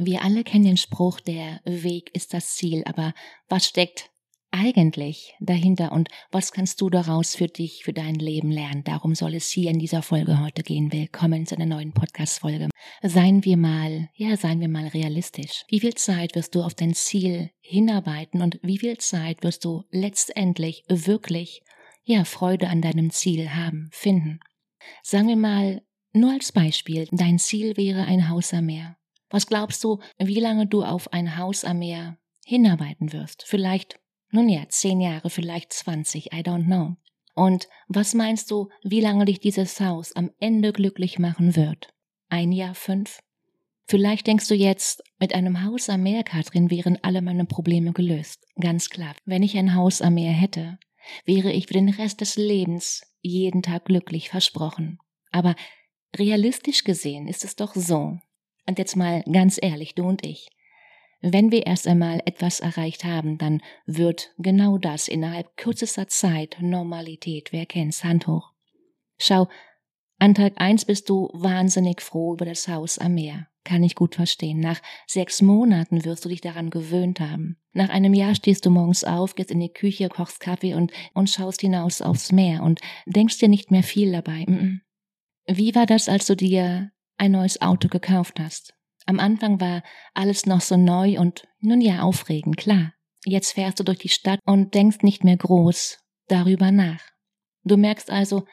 Wir alle kennen den Spruch, der Weg ist das Ziel, aber was steckt eigentlich dahinter und was kannst du daraus für dich, für dein Leben lernen? Darum soll es hier in dieser Folge heute gehen. Willkommen zu einer neuen Podcast-Folge. Seien wir mal, ja, seien wir mal realistisch. Wie viel Zeit wirst du auf dein Ziel hinarbeiten und wie viel Zeit wirst du letztendlich wirklich, ja, Freude an deinem Ziel haben, finden? Sagen wir mal, nur als Beispiel, dein Ziel wäre ein Haus am Meer. Was glaubst du, wie lange du auf ein Haus am Meer hinarbeiten wirst? Vielleicht, nun ja, zehn Jahre, vielleicht zwanzig, I don't know. Und was meinst du, wie lange dich dieses Haus am Ende glücklich machen wird? Ein Jahr, fünf? Vielleicht denkst du jetzt, mit einem Haus am Meer, Katrin, wären alle meine Probleme gelöst. Ganz klar, wenn ich ein Haus am Meer hätte, wäre ich für den Rest des Lebens jeden Tag glücklich versprochen. Aber realistisch gesehen ist es doch so, und jetzt mal ganz ehrlich, du und ich. Wenn wir erst einmal etwas erreicht haben, dann wird genau das innerhalb kürzester Zeit Normalität. Wer kennt's? Hand hoch. Schau, an Tag eins bist du wahnsinnig froh über das Haus am Meer. Kann ich gut verstehen. Nach sechs Monaten wirst du dich daran gewöhnt haben. Nach einem Jahr stehst du morgens auf, gehst in die Küche, kochst Kaffee und, und schaust hinaus aufs Meer und denkst dir nicht mehr viel dabei. Wie war das, als du dir ein neues Auto gekauft hast. Am Anfang war alles noch so neu und nun ja aufregend, klar. Jetzt fährst du durch die Stadt und denkst nicht mehr groß darüber nach. Du merkst also,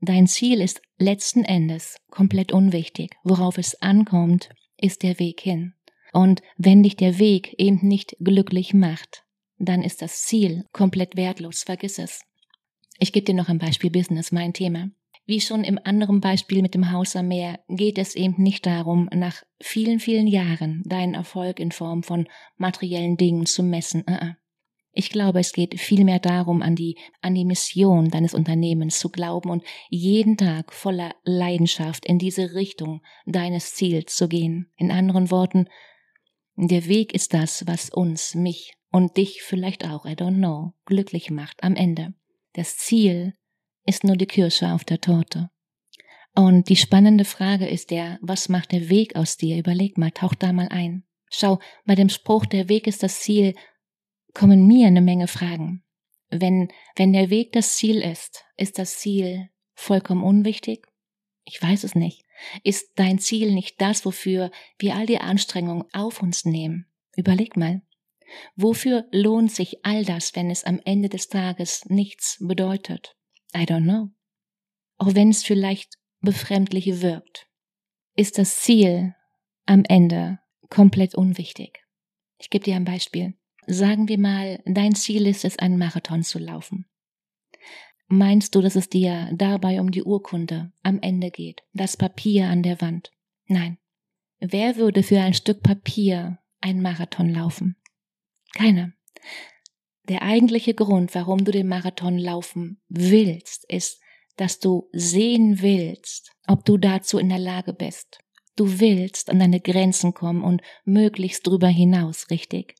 dein Ziel ist letzten Endes komplett unwichtig. Worauf es ankommt, ist der Weg hin. Und wenn dich der Weg eben nicht glücklich macht, dann ist das Ziel komplett wertlos, vergiss es. Ich gebe dir noch ein Beispiel Business, mein Thema. Wie schon im anderen Beispiel mit dem Haus am Meer geht es eben nicht darum, nach vielen, vielen Jahren deinen Erfolg in Form von materiellen Dingen zu messen. Uh-uh. Ich glaube, es geht vielmehr darum, an die, an die Mission deines Unternehmens zu glauben und jeden Tag voller Leidenschaft in diese Richtung deines Ziels zu gehen. In anderen Worten, der Weg ist das, was uns, mich und dich vielleicht auch, I don't know, glücklich macht am Ende. Das Ziel ist nur die Kirsche auf der Torte. Und die spannende Frage ist ja, was macht der Weg aus dir? Überleg mal, tauch da mal ein. Schau, bei dem Spruch, der Weg ist das Ziel, kommen mir eine Menge Fragen. Wenn, wenn der Weg das Ziel ist, ist das Ziel vollkommen unwichtig? Ich weiß es nicht. Ist dein Ziel nicht das, wofür wir all die Anstrengungen auf uns nehmen? Überleg mal. Wofür lohnt sich all das, wenn es am Ende des Tages nichts bedeutet? I don't know. Auch wenn es vielleicht befremdlich wirkt, ist das Ziel am Ende komplett unwichtig. Ich gebe dir ein Beispiel. Sagen wir mal, dein Ziel ist es, einen Marathon zu laufen. Meinst du, dass es dir dabei um die Urkunde am Ende geht, das Papier an der Wand? Nein. Wer würde für ein Stück Papier einen Marathon laufen? Keiner. Der eigentliche Grund, warum du den Marathon laufen willst, ist, dass du sehen willst, ob du dazu in der Lage bist. Du willst an deine Grenzen kommen und möglichst drüber hinaus, richtig?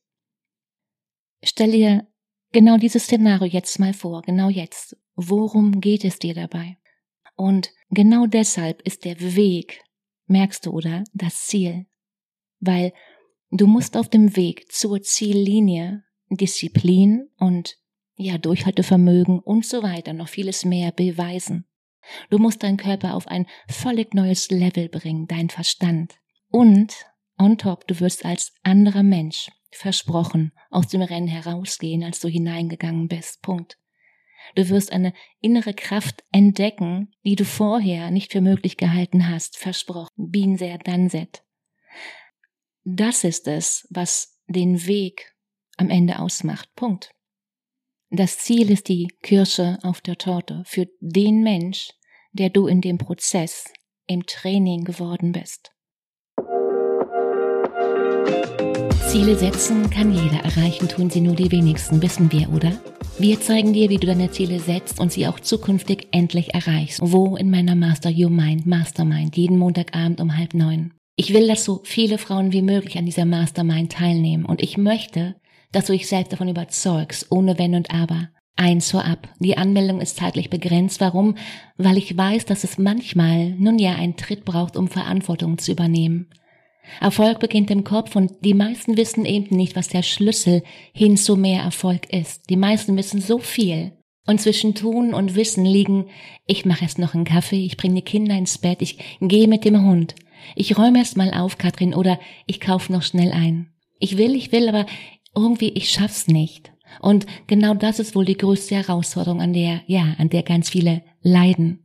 Stell dir genau dieses Szenario jetzt mal vor, genau jetzt. Worum geht es dir dabei? Und genau deshalb ist der Weg, merkst du, oder, das Ziel. Weil du musst auf dem Weg zur Ziellinie Disziplin und ja, Durchhaltevermögen und so weiter, noch vieles mehr beweisen. Du musst deinen Körper auf ein völlig neues Level bringen, dein Verstand. Und on top, du wirst als anderer Mensch versprochen aus dem Rennen herausgehen, als du hineingegangen bist. Punkt. Du wirst eine innere Kraft entdecken, die du vorher nicht für möglich gehalten hast. Versprochen. There, done that. Das ist es, was den Weg am Ende ausmacht. Punkt. Das Ziel ist die Kirsche auf der Torte für den Mensch, der du in dem Prozess, im Training geworden bist. Ziele setzen kann jeder erreichen, tun sie nur die wenigsten, wissen wir, oder? Wir zeigen dir, wie du deine Ziele setzt und sie auch zukünftig endlich erreichst. Wo in meiner Master Your Mind Mastermind, jeden Montagabend um halb neun. Ich will, dass so viele Frauen wie möglich an dieser Mastermind teilnehmen und ich möchte, dass du dich selbst davon überzeugst, ohne Wenn und Aber. Eins vorab. Die Anmeldung ist zeitlich begrenzt. Warum? Weil ich weiß, dass es manchmal, nun ja, einen Tritt braucht, um Verantwortung zu übernehmen. Erfolg beginnt im Kopf und die meisten wissen eben nicht, was der Schlüssel hin zu mehr Erfolg ist. Die meisten wissen so viel. Und zwischen Tun und Wissen liegen, ich mache erst noch einen Kaffee, ich bringe die Kinder ins Bett, ich gehe mit dem Hund, ich räume erst mal auf, Katrin, oder ich kaufe noch schnell ein. Ich will, ich will, aber irgendwie, ich schaff's nicht. Und genau das ist wohl die größte Herausforderung, an der, ja, an der ganz viele leiden.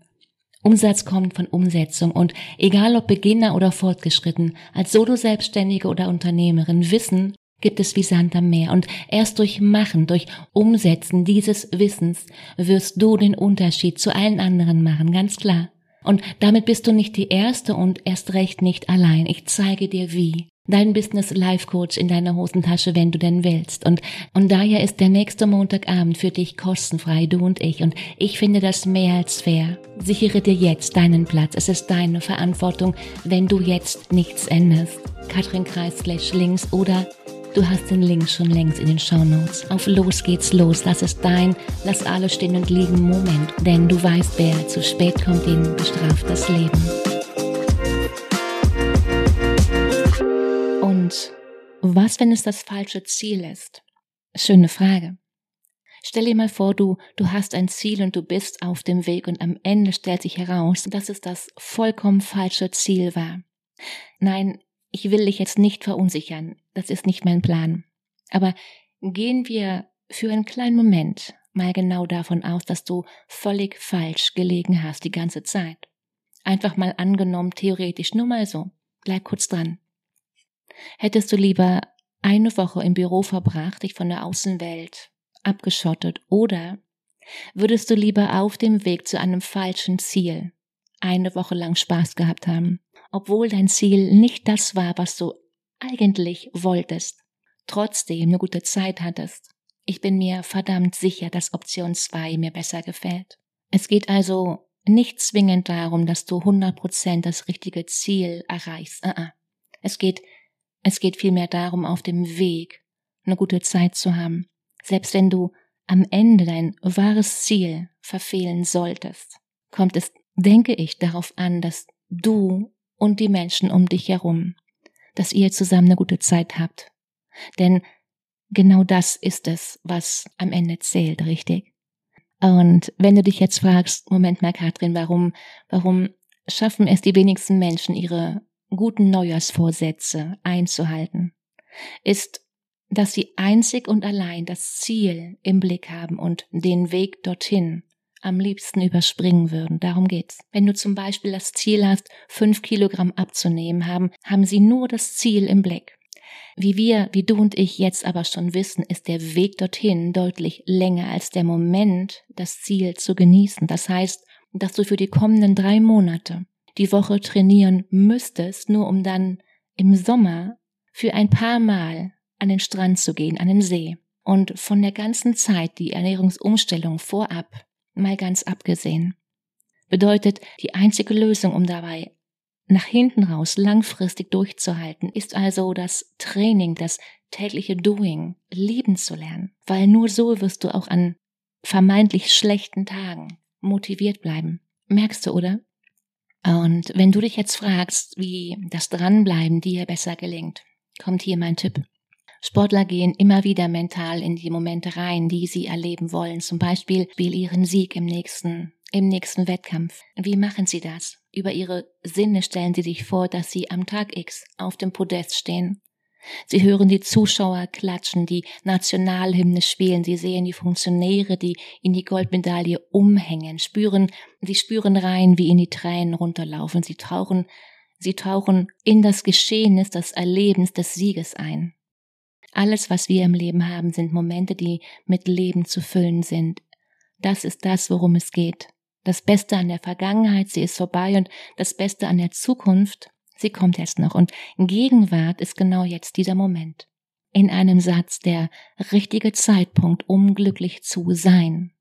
Umsatz kommt von Umsetzung und egal ob Beginner oder fortgeschritten, als Solo-Selbstständige oder Unternehmerin, Wissen gibt es wie Sand am Meer und erst durch Machen, durch Umsetzen dieses Wissens wirst du den Unterschied zu allen anderen machen, ganz klar. Und damit bist du nicht die Erste und erst recht nicht allein. Ich zeige dir wie dein Business Life Coach in deiner Hosentasche, wenn du denn willst. Und, und daher ist der nächste Montagabend für dich kostenfrei, du und ich. Und ich finde das mehr als fair. Sichere dir jetzt deinen Platz. Es ist deine Verantwortung, wenn du jetzt nichts änderst. Katrin Kreis slash links oder Du hast den Link schon längst in den Show Notes. Auf los geht's los. Lass es dein, lass alles stehen und liegen Moment. Denn du weißt, wer zu spät kommt, den bestraft das Leben. Was, wenn es das falsche Ziel ist? Schöne Frage. Stell dir mal vor, du, du hast ein Ziel und du bist auf dem Weg und am Ende stellt sich heraus, dass es das vollkommen falsche Ziel war. Nein, ich will dich jetzt nicht verunsichern, das ist nicht mein Plan. Aber gehen wir für einen kleinen Moment mal genau davon aus, dass du völlig falsch gelegen hast die ganze Zeit. Einfach mal angenommen, theoretisch, nur mal so. Bleib kurz dran. Hättest du lieber eine Woche im Büro verbracht, dich von der Außenwelt abgeschottet, oder würdest du lieber auf dem Weg zu einem falschen Ziel eine Woche lang Spaß gehabt haben, obwohl dein Ziel nicht das war, was du eigentlich wolltest, trotzdem eine gute Zeit hattest? Ich bin mir verdammt sicher, dass Option 2 mir besser gefällt. Es geht also nicht zwingend darum, dass du 100% das richtige Ziel erreichst. Uh -uh. Es geht es geht vielmehr darum, auf dem Weg eine gute Zeit zu haben, selbst wenn du am Ende dein wahres Ziel verfehlen solltest, kommt es, denke ich, darauf an, dass du und die Menschen um dich herum, dass ihr zusammen eine gute Zeit habt. Denn genau das ist es, was am Ende zählt, richtig? Und wenn du dich jetzt fragst, Moment mal, Katrin, warum, warum schaffen es die wenigsten Menschen, ihre guten Neujahrsvorsätze einzuhalten, ist, dass sie einzig und allein das Ziel im Blick haben und den Weg dorthin am liebsten überspringen würden. Darum geht's. Wenn du zum Beispiel das Ziel hast, fünf Kilogramm abzunehmen haben, haben sie nur das Ziel im Blick. Wie wir, wie du und ich jetzt aber schon wissen, ist der Weg dorthin deutlich länger als der Moment, das Ziel zu genießen. Das heißt, dass du für die kommenden drei Monate die Woche trainieren müsstest, nur um dann im Sommer für ein paar Mal an den Strand zu gehen, an den See. Und von der ganzen Zeit, die Ernährungsumstellung vorab, mal ganz abgesehen, bedeutet die einzige Lösung, um dabei nach hinten raus langfristig durchzuhalten, ist also das Training, das tägliche Doing, lieben zu lernen, weil nur so wirst du auch an vermeintlich schlechten Tagen motiviert bleiben. Merkst du, oder? Und wenn du dich jetzt fragst, wie das Dranbleiben dir besser gelingt, kommt hier mein Tipp. Sportler gehen immer wieder mental in die Momente rein, die sie erleben wollen, zum Beispiel ihren Sieg im nächsten, im nächsten Wettkampf. Wie machen sie das? Über ihre Sinne stellen sie sich vor, dass sie am Tag X auf dem Podest stehen. Sie hören die Zuschauer klatschen, die Nationalhymne spielen, sie sehen die Funktionäre, die in die Goldmedaille umhängen, spüren, sie spüren rein, wie ihnen die Tränen runterlaufen, sie tauchen, sie tauchen in das Geschehnis des Erlebens des Sieges ein. Alles, was wir im Leben haben, sind Momente, die mit Leben zu füllen sind. Das ist das, worum es geht. Das Beste an der Vergangenheit, sie ist vorbei und das Beste an der Zukunft, sie kommt jetzt noch. Und Gegenwart ist genau jetzt dieser Moment. In einem Satz der richtige Zeitpunkt, um glücklich zu sein.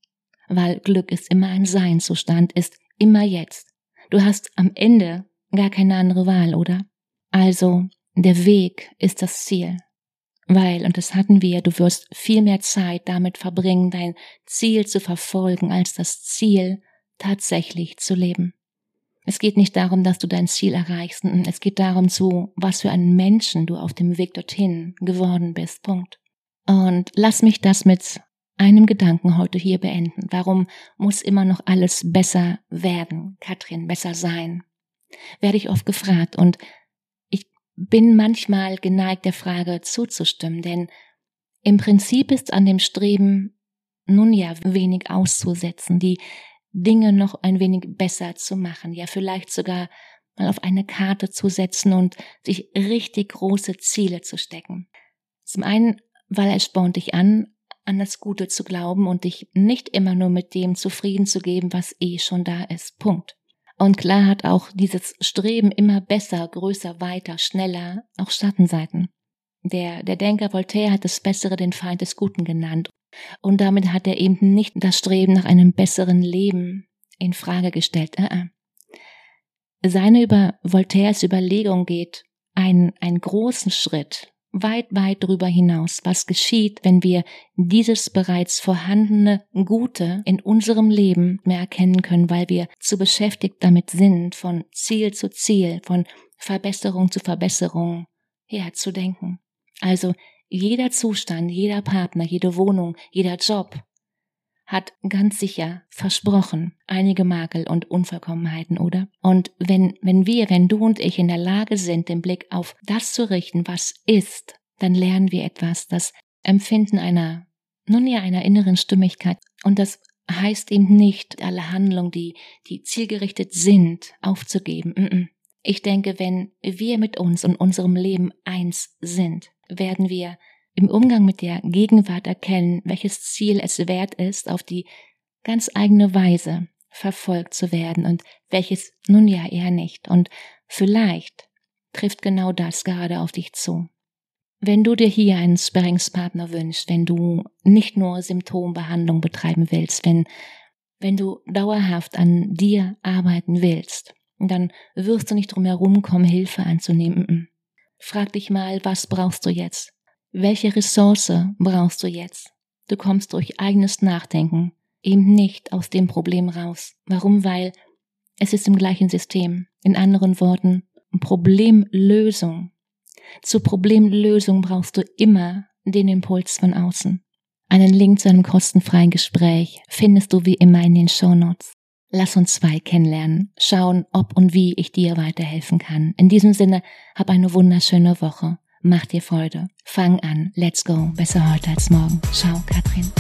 Weil Glück ist immer ein Seinzustand, ist immer jetzt. Du hast am Ende gar keine andere Wahl, oder? Also, der Weg ist das Ziel. Weil, und das hatten wir, du wirst viel mehr Zeit damit verbringen, dein Ziel zu verfolgen, als das Ziel tatsächlich zu leben. Es geht nicht darum, dass du dein Ziel erreichst, es geht darum zu, was für einen Menschen du auf dem Weg dorthin geworden bist. Punkt. Und lass mich das mit einem Gedanken heute hier beenden. Warum muss immer noch alles besser werden, Katrin, besser sein? Werde ich oft gefragt und ich bin manchmal geneigt, der Frage zuzustimmen, denn im Prinzip ist an dem Streben nun ja wenig auszusetzen. Die Dinge noch ein wenig besser zu machen, ja vielleicht sogar mal auf eine Karte zu setzen und sich richtig große Ziele zu stecken. Zum einen, weil es spornt dich an, an das Gute zu glauben und dich nicht immer nur mit dem zufrieden zu geben, was eh schon da ist. Punkt. Und klar hat auch dieses Streben immer besser, größer, weiter, schneller auch Schattenseiten. Der, der Denker Voltaire hat das Bessere den Feind des Guten genannt. Und damit hat er eben nicht das Streben nach einem besseren Leben in Frage gestellt. Uh -uh. Seine über Voltaires Überlegung geht einen, einen großen Schritt weit, weit darüber hinaus. Was geschieht, wenn wir dieses bereits vorhandene Gute in unserem Leben mehr erkennen können, weil wir zu beschäftigt damit sind, von Ziel zu Ziel, von Verbesserung zu Verbesserung herzudenken. Also jeder Zustand, jeder Partner, jede Wohnung, jeder Job hat ganz sicher versprochen einige Makel und Unvollkommenheiten, oder? Und wenn, wenn wir, wenn du und ich in der Lage sind, den Blick auf das zu richten, was ist, dann lernen wir etwas, das Empfinden einer, nun ja, einer inneren Stimmigkeit. Und das heißt eben nicht, alle Handlungen, die, die zielgerichtet sind, aufzugeben. Ich denke, wenn wir mit uns und unserem Leben eins sind, werden wir im Umgang mit der Gegenwart erkennen, welches Ziel es wert ist, auf die ganz eigene Weise verfolgt zu werden und welches nun ja eher nicht. Und vielleicht trifft genau das gerade auf dich zu. Wenn du dir hier einen Sparringspartner wünschst, wenn du nicht nur Symptombehandlung betreiben willst, wenn, wenn du dauerhaft an dir arbeiten willst, dann wirst du nicht drum herum kommen, Hilfe anzunehmen. Frag dich mal, was brauchst du jetzt? Welche Ressource brauchst du jetzt? Du kommst durch eigenes Nachdenken eben nicht aus dem Problem raus. Warum? Weil es ist im gleichen System. In anderen Worten, Problemlösung. Zur Problemlösung brauchst du immer den Impuls von außen. Einen Link zu einem kostenfreien Gespräch findest du wie immer in den Show Notes. Lass uns zwei kennenlernen, schauen, ob und wie ich dir weiterhelfen kann. In diesem Sinne, hab eine wunderschöne Woche. Mach dir Freude. Fang an. Let's go. Besser heute als morgen. Ciao, Katrin.